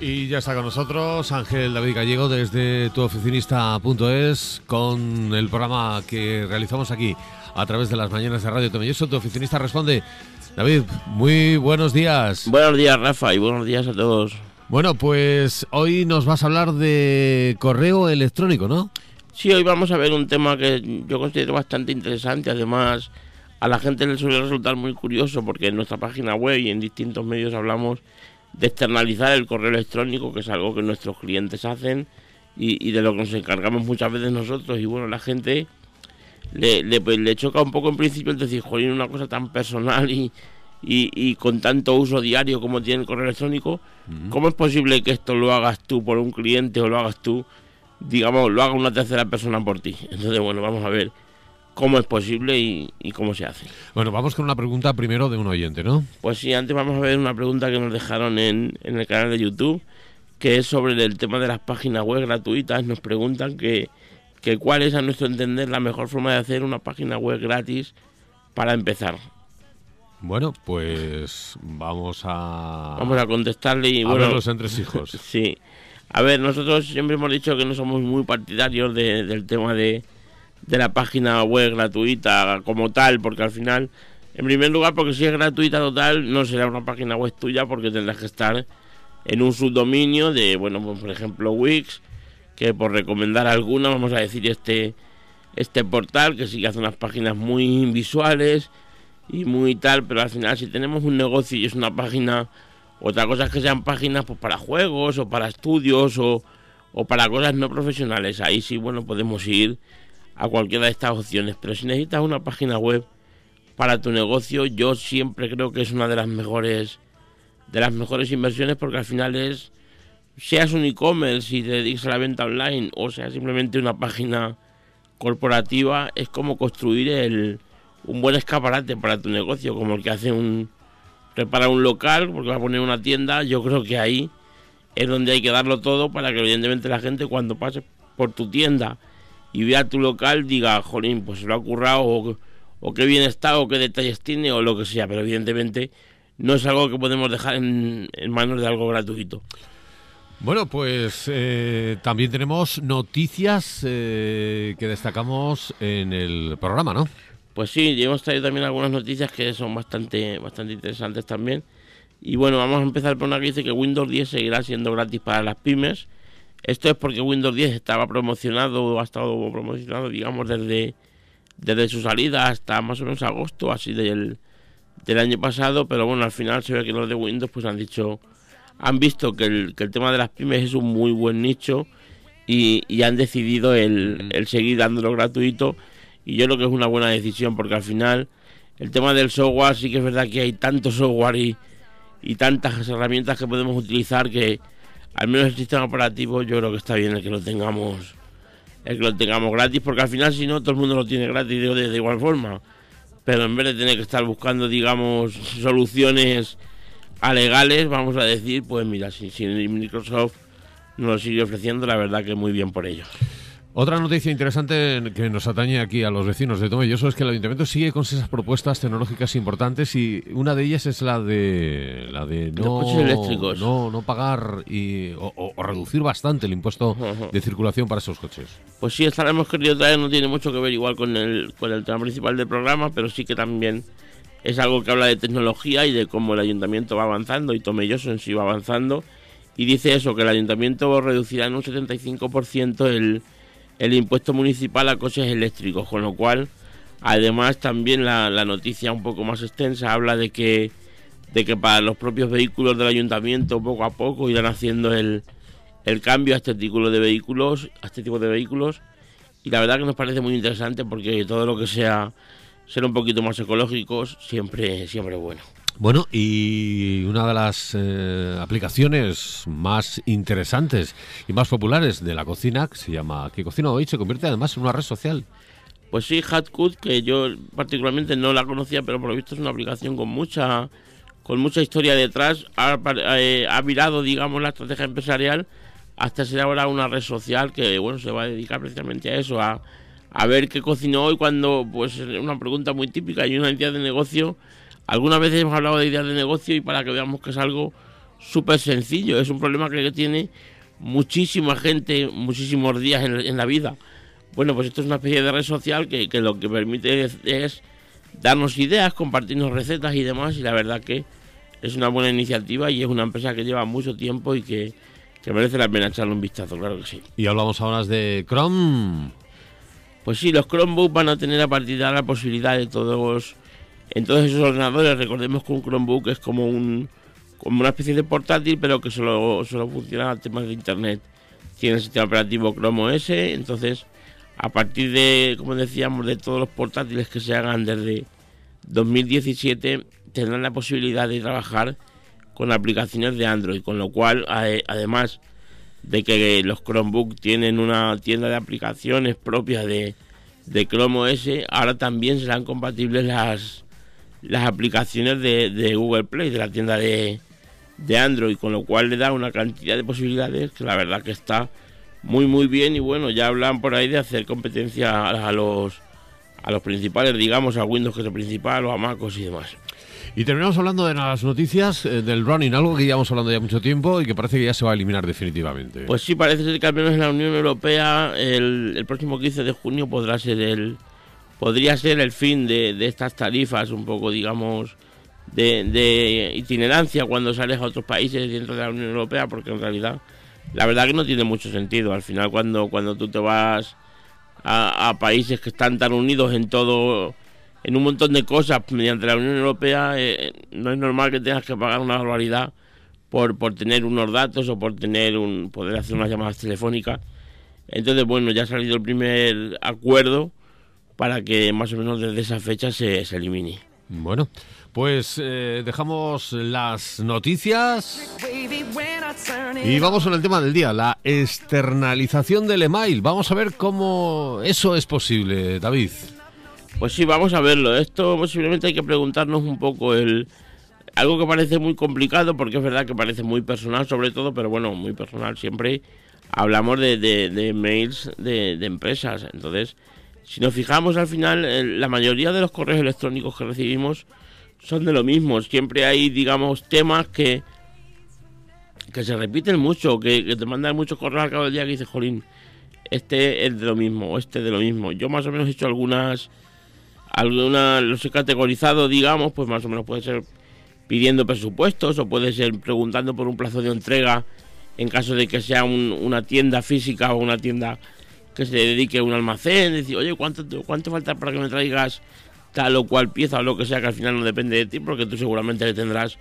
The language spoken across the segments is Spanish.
Y ya está con nosotros Ángel David Gallego desde tuoficinista.es con el programa que realizamos aquí a través de las mañanas de Radio Tomelloso. Tu oficinista responde. David, muy buenos días. Buenos días, Rafa, y buenos días a todos. Bueno, pues hoy nos vas a hablar de correo electrónico, ¿no? Sí, hoy vamos a ver un tema que yo considero bastante interesante. Además, a la gente le suele resultar muy curioso porque en nuestra página web y en distintos medios hablamos de externalizar el correo electrónico, que es algo que nuestros clientes hacen y, de lo que nos encargamos muchas veces nosotros. Y bueno, la gente le, pues, le, choca un poco en principio el decir, joder, una cosa tan personal y, y, con tanto uso diario como tiene el correo electrónico, ¿cómo es posible que esto lo hagas tú por un cliente o lo hagas tú, digamos, lo haga una tercera persona por ti? Entonces, bueno, vamos a ver cómo es posible y, cómo se hace. Bueno, vamos con una pregunta primero de un oyente, ¿no? Pues sí, antes vamos a ver una pregunta que nos dejaron en, el canal de YouTube, que es sobre el tema de las páginas web gratuitas. Nos preguntan que, que cuál es, a nuestro entender, la mejor forma de hacer una página web gratis para empezar. Bueno, pues vamos a... Vamos a contestarle y... A bueno, los entresijos. sí. A ver, nosotros siempre hemos dicho que no somos muy partidarios del tema de de la página web gratuita como tal, porque al final, en primer lugar, porque si es gratuita total, no será una página web tuya porque tendrás que estar en un subdominio de, bueno, pues, por ejemplo, Wix, que por recomendar alguna, vamos a decir este este portal que sí que hace unas páginas muy visuales y muy tal, pero al final si tenemos un negocio y es una página, otra cosa es que sean páginas pues para juegos o para estudios o, o para cosas no profesionales, ahí sí, bueno, podemos ir a cualquiera de estas opciones. Pero si necesitas una página web para tu negocio, yo siempre creo que es una de las mejores de las mejores inversiones porque al final es seas un e-commerce y te dedicas a la venta online o sea simplemente una página corporativa es como construir el, un buen escaparate para tu negocio como el que hace un prepara un local porque va a poner una tienda yo creo que ahí es donde hay que darlo todo para que evidentemente la gente cuando pase por tu tienda y vea tu local, diga, jolín, pues se lo ha currado, o, qué bien está, o qué detalles tiene, o lo que sea, pero evidentemente no es algo que podemos dejar en, manos de algo gratuito. Bueno, pues eh, también tenemos noticias eh, que destacamos en el programa, ¿no? Pues sí, hemos traído también algunas noticias que son bastante, bastante interesantes también. Y bueno, vamos a empezar por una que dice que Windows 10 seguirá siendo gratis para las pymes esto es porque Windows 10 estaba promocionado, ha estado promocionado, digamos, desde, desde su salida hasta más o menos agosto, así del, del año pasado, pero bueno, al final se ve que los de Windows pues han dicho, han visto que el, que el tema de las pymes es un muy buen nicho y, y han decidido el, el, seguir dándolo gratuito y yo creo que es una buena decisión porque al final el tema del software sí que es verdad que hay tanto software y, y tantas herramientas que podemos utilizar que al menos el sistema operativo yo creo que está bien el que lo tengamos el que lo tengamos gratis porque al final si no todo el mundo lo tiene gratis de, igual forma. Pero en vez de tener que estar buscando digamos soluciones alegales vamos a decir pues mira si, si Microsoft nos sigue ofreciendo la verdad que muy bien por ellos otra noticia interesante que nos atañe aquí a los vecinos de Tomelloso es que el ayuntamiento sigue con esas propuestas tecnológicas importantes y una de ellas es la de la de no, no, pagar y, o, reducir bastante el impuesto de circulación para esos coches. Pues sí, esta la hemos querido traer, no tiene mucho que ver igual con el, con el tema principal del programa, pero sí que también es algo que habla de tecnología y de cómo el ayuntamiento va avanzando y Tomelloso en sí va avanzando. Y dice eso, que el ayuntamiento reducirá en un 75% el el impuesto municipal a coches eléctricos, con lo cual, además también la, noticia un poco más extensa habla de que, de que para los propios vehículos del ayuntamiento poco a poco irán haciendo el, el cambio a este tipo de vehículos, a este tipo de vehículos, y la verdad que nos parece muy interesante porque todo lo que sea ser un poquito más ecológicos siempre, siempre bueno. Bueno, y una de las eh, aplicaciones más interesantes y más populares de la cocina, que se llama Que Cocina Hoy, se convierte además en una red social. Pues sí, Hatcook, que yo particularmente no la conocía, pero por lo visto es una aplicación con mucha con mucha historia detrás, ha, eh, ha virado, digamos, la estrategia empresarial hasta ser ahora una red social que, bueno, se va a dedicar precisamente a eso, a, a ver qué cocinó hoy cuando, pues, es una pregunta muy típica, hay una entidad de negocio Algunas veces hemos hablado de ideas de negocio y para que veamos que es algo súper sencillo. Es un problema que tiene muchísima gente, muchísimos días en, la vida. Bueno, pues esto es una especie de red social que, lo que permite es, darnos ideas, compartirnos recetas y demás. Y la verdad que es una buena iniciativa y es una empresa que lleva mucho tiempo y que, que merece la pena echarle un vistazo, claro que sí. Y hablamos ahora de Chrome. Pues sí, los Chromebooks van a tener a partir de ahora la posibilidad de todos, en todos esos ordenadores, recordemos que un Chromebook es como un como una especie de portátil, pero que solo, solo funciona a temas de internet. Tiene el sistema operativo Chrome OS, entonces a partir de, como decíamos, de todos los portátiles que se hagan desde 2017, tendrán la posibilidad de trabajar con aplicaciones de Android, con lo cual, además de que los Chromebook tienen una tienda de aplicaciones propias de, de Chrome OS, ahora también serán compatibles las, las aplicaciones de, de Google Play, de la tienda de, de Android, con lo cual le da una cantidad de posibilidades que la verdad que está muy muy bien y bueno, ya hablan por ahí de hacer competencia a, los a los principales, digamos, a Windows que es el principal o a MacOS y demás. Y terminamos hablando de las noticias eh, del running, algo que llevamos hablando ya mucho tiempo y que parece que ya se va a eliminar definitivamente. Pues sí, parece ser que al menos en la Unión Europea el, el próximo 15 de junio podrá ser el podría ser el fin de, de estas tarifas un poco, digamos, de, itinerancia cuando sales a otros países dentro de la Unión Europea, porque en realidad la verdad que no tiene mucho sentido. Al final cuando, cuando tú te vas a, países que están tan unidos en todo, en un montón de cosas mediante la Unión Europea, eh, no es normal que tengas que pagar una barbaridad por, por tener unos datos o por tener un poder hacer unas llamadas telefónicas. Entonces, bueno, ya ha salido el primer acuerdo para que más o menos desde esa fecha se, se elimine. Bueno, pues eh, dejamos las noticias y vamos con el tema del día, la externalización del email. Vamos a ver cómo eso es posible, David. Pues sí, vamos a verlo. Esto posiblemente hay que preguntarnos un poco el algo que parece muy complicado porque es verdad que parece muy personal sobre todo, pero bueno, muy personal siempre hablamos de, de, mails de, de empresas. Entonces, si nos fijamos al final, la mayoría de los correos electrónicos que recibimos son de lo mismo. Siempre hay, digamos, temas que, que se repiten mucho, que, te mandan muchos correos al cabo del día que dices, Jolín, este es de lo mismo, este es de lo mismo. Yo más o menos he hecho algunas, algunas, los he categorizado, digamos, pues más o menos puede ser pidiendo presupuestos o puede ser preguntando por un plazo de entrega en caso de que sea una tienda física o una tienda que se dedique a un almacén, decir, oye, ¿cuánto, ¿cuánto falta para que me traigas tal o cual pieza o lo que sea que al final no depende de ti porque tú seguramente le tendrás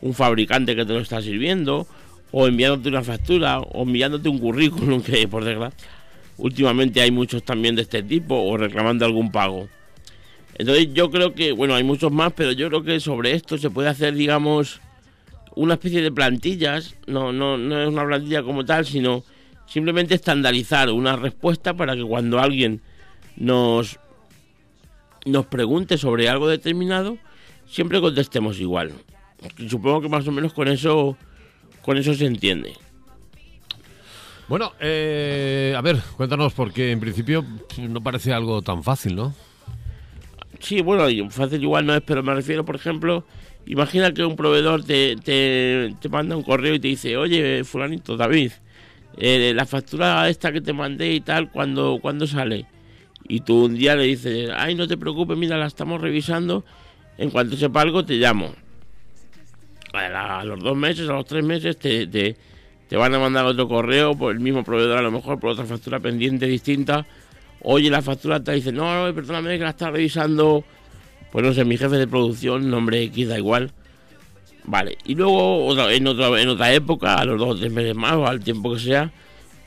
un fabricante que te lo está sirviendo o enviándote una factura o enviándote un currículum que por desgracia últimamente hay muchos también de este tipo o reclamando algún pago. Entonces yo creo que, bueno, hay muchos más, pero yo creo que sobre esto se puede hacer, digamos, una especie de plantillas, no, no, no es una plantilla como tal, sino simplemente estandarizar una respuesta para que cuando alguien nos nos pregunte sobre algo determinado, siempre contestemos igual. Supongo que más o menos con eso, con eso se entiende. Bueno, eh, a ver, cuéntanos, porque en principio no parece algo tan fácil, ¿no? Sí, bueno, fácil igual no es, pero me refiero, por ejemplo, imagina que un proveedor te, te, manda un correo y te dice, oye, fulanito, David, eh, la factura esta que te mandé y tal, ¿cuándo, ¿cuándo sale? y tú un día le dices, ay, no te preocupes, mira, la estamos revisando, en cuanto sepa algo te llamo. A los dos meses, a los tres meses te, te, van a mandar otro correo por el mismo proveedor, a lo mejor por otra factura pendiente distinta. Oye, la factura te dice, no, no, perdóname que la está revisando, pues no sé, mi jefe de producción, nombre X, da igual. Vale, y luego en, otra, en otra época, a los dos o tres meses más, o al tiempo que sea,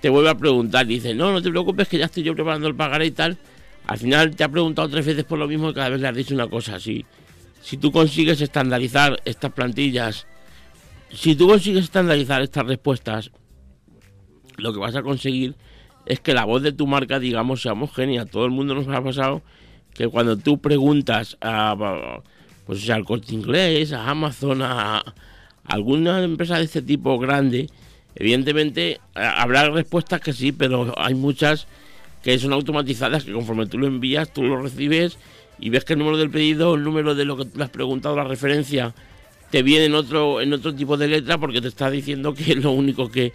te vuelve a preguntar, dice, no, no te preocupes que ya estoy yo preparando el pagaré y tal. Al final te ha preguntado tres veces por lo mismo y cada vez le has dicho una cosa así. Si tú consigues estandarizar estas plantillas, si tú consigues estandarizar estas respuestas, lo que vas a conseguir es que la voz de tu marca, digamos, sea homogénea. Todo el mundo nos ha pasado que cuando tú preguntas a, pues, sea, al corte inglés, a Amazon, a alguna empresa de este tipo grande, Evidentemente habrá respuestas que sí, pero hay muchas que son automatizadas, que conforme tú lo envías, tú lo recibes y ves que el número del pedido, el número de lo que le has preguntado, la referencia te viene en otro, en otro tipo de letra porque te está diciendo que es lo único que,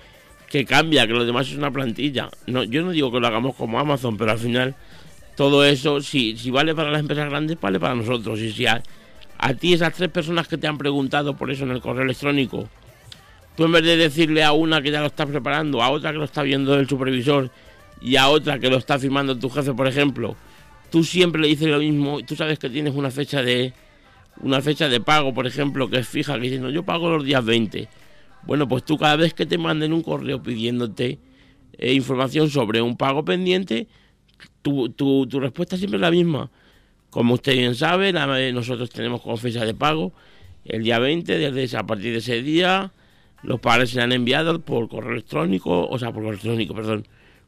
que cambia, que lo demás es una plantilla. No, yo no digo que lo hagamos como Amazon, pero al final todo eso, si, si vale para las empresas grandes, vale para nosotros. Y si a, a ti esas tres personas que te han preguntado por eso en el correo electrónico, tú en vez de decirle a una que ya lo está preparando, a otra que lo está viendo el supervisor y a otra que lo está firmando tu jefe, por ejemplo, tú siempre le dices lo mismo, tú sabes que tienes una fecha de una fecha de pago, por ejemplo, que es fija, que no, yo pago los días 20. Bueno, pues tú cada vez que te manden un correo pidiéndote eh, información sobre un pago pendiente, tu, tu, respuesta siempre es la misma. Como usted bien sabe, nosotros tenemos como fecha de pago el día 20, desde a partir de ese día los padres se han enviado por correo electrónico, o sea, por correo electrónico, perdón,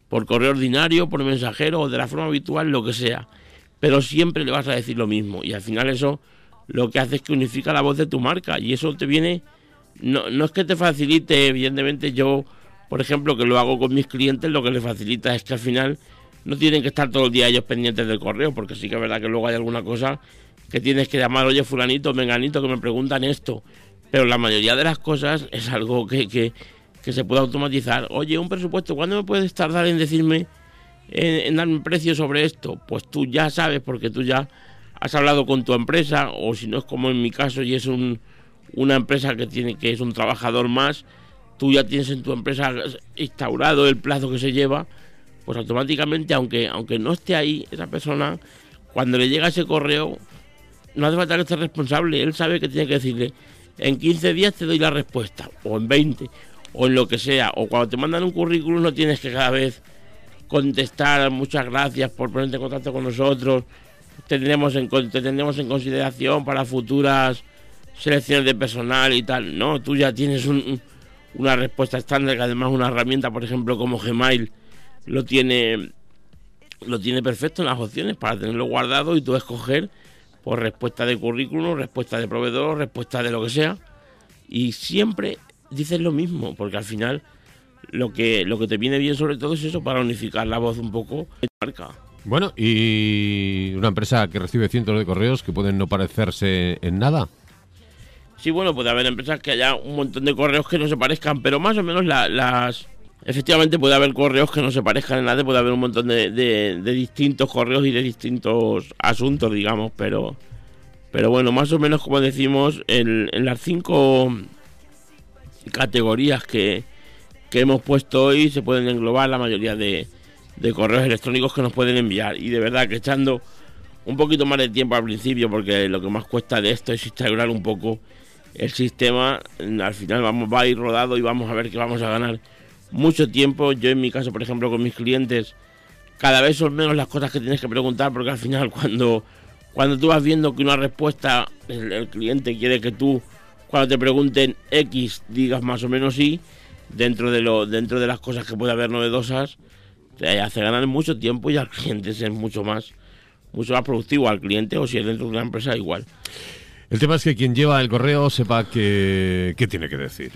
por correo ordinario, por mensajero o de la forma habitual, lo que sea. Pero siempre le vas a decir lo mismo y al final eso lo que hace es que unifica la voz de tu marca y eso te viene, no, no es que te facilite, evidentemente yo, por ejemplo, que lo hago con mis clientes, lo que les facilita es que al final no tienen que estar todo el día ellos pendientes del correo, porque sí que es verdad que luego hay alguna cosa que tienes que llamar, oye, fulanito, menganito, que me preguntan esto. Pero la mayoría de las cosas es algo que, que, que se puede automatizar. Oye, un presupuesto, ¿cuándo me puedes tardar en decirme, en, darme un precio sobre esto? Pues tú ya sabes, porque tú ya has hablado con tu empresa, o si no es como en mi caso y es un, una empresa que tiene que es un trabajador más, tú ya tienes en tu empresa instaurado el plazo que se lleva, pues automáticamente, aunque, aunque no esté ahí esa persona, cuando le llega ese correo, no hace falta que esté responsable, él sabe que tiene que decirle, en 15 días te doy la respuesta, o en 20, o en lo que sea, o cuando te mandan un currículum no tienes que cada vez contestar muchas gracias por ponerte en contacto con nosotros, te tendremos en, te tendremos en consideración para futuras selecciones de personal y tal, no, tú ya tienes una respuesta estándar, que además una herramienta, por ejemplo, como Gmail, lo tiene lo tiene perfecto en las opciones para tenerlo guardado y tú escoger por respuesta de currículum, respuesta de proveedor, respuesta de lo que sea. Y siempre dices lo mismo, porque al final lo que, lo que te viene bien sobre todo es eso, para unificar la voz un poco de marca. Bueno, y una empresa que recibe cientos de correos que pueden no parecerse en nada. Sí, bueno, puede haber empresas que haya un montón de correos que no se parezcan, pero más o menos las... Efectivamente puede haber correos que no se parezcan en nada, puede haber un montón de, de, distintos correos y de distintos asuntos, digamos, pero... Pero bueno, más o menos como decimos, en, las cinco categorías que, hemos puesto hoy se pueden englobar la mayoría de, correos electrónicos que nos pueden enviar. Y de verdad que echando un poquito más de tiempo al principio, porque lo que más cuesta de esto es instaurar un poco el sistema. Al final vamos, va a ir rodado y vamos a ver que vamos a ganar mucho tiempo. Yo en mi caso, por ejemplo, con mis clientes, cada vez son menos las cosas que tienes que preguntar, porque al final cuando, cuando tú vas viendo que una respuesta, el cliente quiere que tú cuando te pregunten X digas más o menos Y, dentro de lo dentro de las cosas que puede haber novedosas, te hace ganar mucho tiempo y al cliente es mucho más mucho más productivo al cliente o si es dentro de una empresa igual. El tema es que quien lleva el correo sepa qué tiene que decir.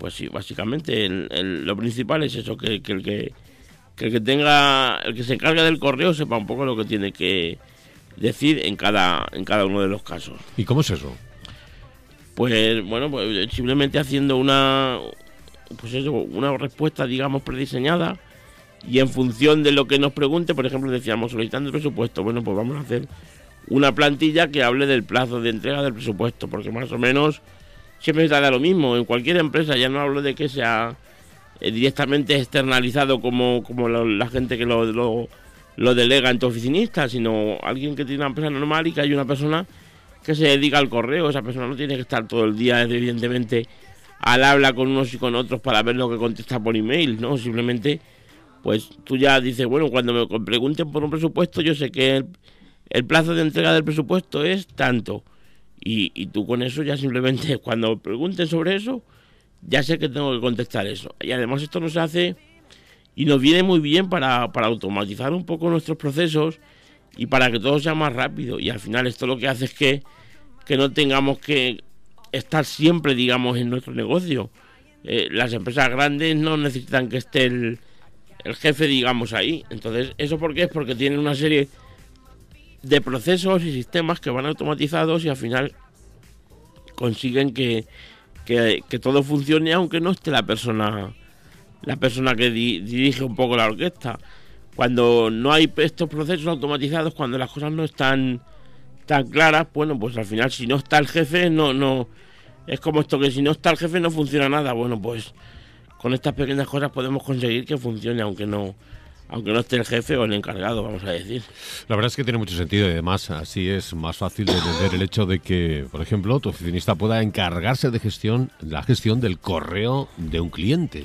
Pues sí, básicamente lo principal es eso, que, que, el que, que el que tenga, el que se encarga del correo sepa un poco lo que tiene que decir en cada, en cada uno de los casos. ¿Y cómo es eso? Pues bueno, pues simplemente haciendo una pues eso, una respuesta digamos prediseñada y en función de lo que nos pregunte, por ejemplo, decíamos solicitando el presupuesto, bueno, pues vamos a hacer una plantilla que hable del plazo de entrega del presupuesto, porque más o menos siempre se da lo mismo, en cualquier empresa, ya no hablo de que sea eh, directamente externalizado como, como la gente que lo, lo, lo delega en tu oficinista, sino alguien que tiene una empresa normal y que hay una persona que se dedica al correo. Esa persona no tiene que estar todo el día, evidentemente, al habla con unos y con otros para ver lo que contesta por email, ¿no? Simplemente, pues tú ya dices, bueno, cuando me pregunten por un presupuesto, yo sé que el, plazo de entrega del presupuesto es tanto. Y, y, tú con eso ya simplemente, cuando pregunten sobre eso, ya sé que tengo que contestar eso. Y además esto nos hace y nos viene muy bien para, para automatizar un poco nuestros procesos y para que todo sea más rápido. Y al final esto lo que hace es que, que no tengamos que estar siempre, digamos, en nuestro negocio. Eh, las empresas grandes no necesitan que esté el, el jefe, digamos, ahí. Entonces, ¿eso por qué? Es porque tienen una serie de procesos y sistemas que van automatizados y al final consiguen que, que, todo funcione aunque no esté la persona la persona que dirige un poco la orquesta. Cuando no hay estos procesos automatizados, cuando las cosas no están tan claras, bueno, pues al final si no está el jefe, no, no, es como esto que si no está el jefe no funciona nada. Bueno, pues con estas pequeñas cosas podemos conseguir que funcione, aunque no, aunque no esté el jefe o el encargado, vamos a decir. La verdad es que tiene mucho sentido y además así es más fácil de entender el hecho de que, por ejemplo, tu oficinista pueda encargarse de gestión, la gestión del correo de un cliente.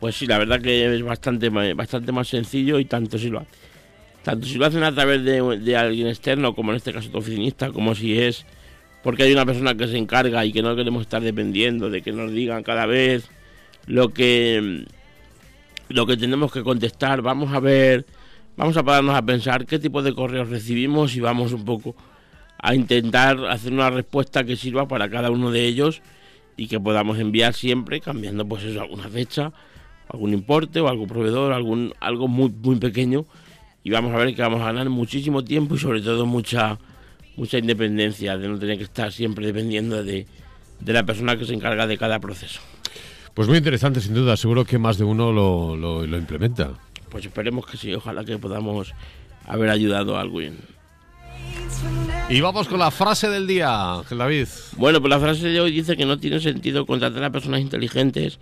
Pues sí, la verdad que es bastante, bastante más sencillo y tanto si lo, tanto si lo hacen a través de, de alguien externo, como en este caso tu oficinista, como si es porque hay una persona que se encarga y que no queremos estar dependiendo de que nos digan cada vez lo que lo que tenemos que contestar, vamos a ver, vamos a pararnos a pensar qué tipo de correos recibimos y vamos un poco a intentar hacer una respuesta que sirva para cada uno de ellos y que podamos enviar siempre cambiando pues eso alguna fecha, algún importe o algún proveedor, algún algo muy muy pequeño y vamos a ver que vamos a ganar muchísimo tiempo y sobre todo mucha mucha independencia de no tener que estar siempre dependiendo de, de la persona que se encarga de cada proceso. Pues muy interesante, sin duda. Seguro que más de uno lo, lo, implementa. Pues esperemos que sí. Ojalá que podamos haber ayudado a alguien. Y vamos con la frase del día, David. Bueno, pues la frase de hoy dice que no tiene sentido contratar a personas inteligentes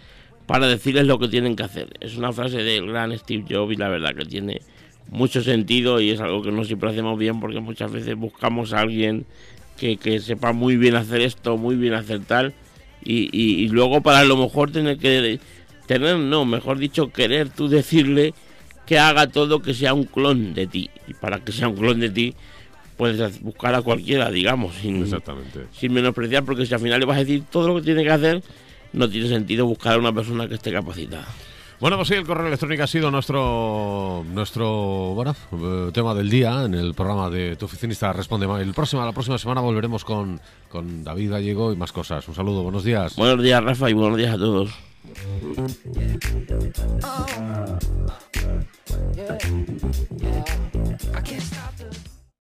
para decirles lo que tienen que hacer. Es una frase del gran Steve Jobs y la verdad que tiene mucho sentido y es algo que no siempre hacemos bien porque muchas veces buscamos a alguien que, que sepa muy bien hacer esto, muy bien hacer tal y, luego para a lo mejor tener que tener, no, mejor dicho, querer tú decirle que haga todo que sea un clon de ti. Y para que sea un clon de ti, puedes buscar a cualquiera, digamos, sin, sin menospreciar, porque si al final le vas a decir todo lo que tiene que hacer, no tiene sentido buscar a una persona que esté capacitada. Bueno, pues sí, el correo electrónico ha sido nuestro nuestro bueno, eh, tema del día en el programa de Tu Oficinista Responde. El próximo, la próxima semana volveremos con, con David Gallego y más cosas. Un saludo, buenos días. Buenos días, Rafa, y buenos días a todos.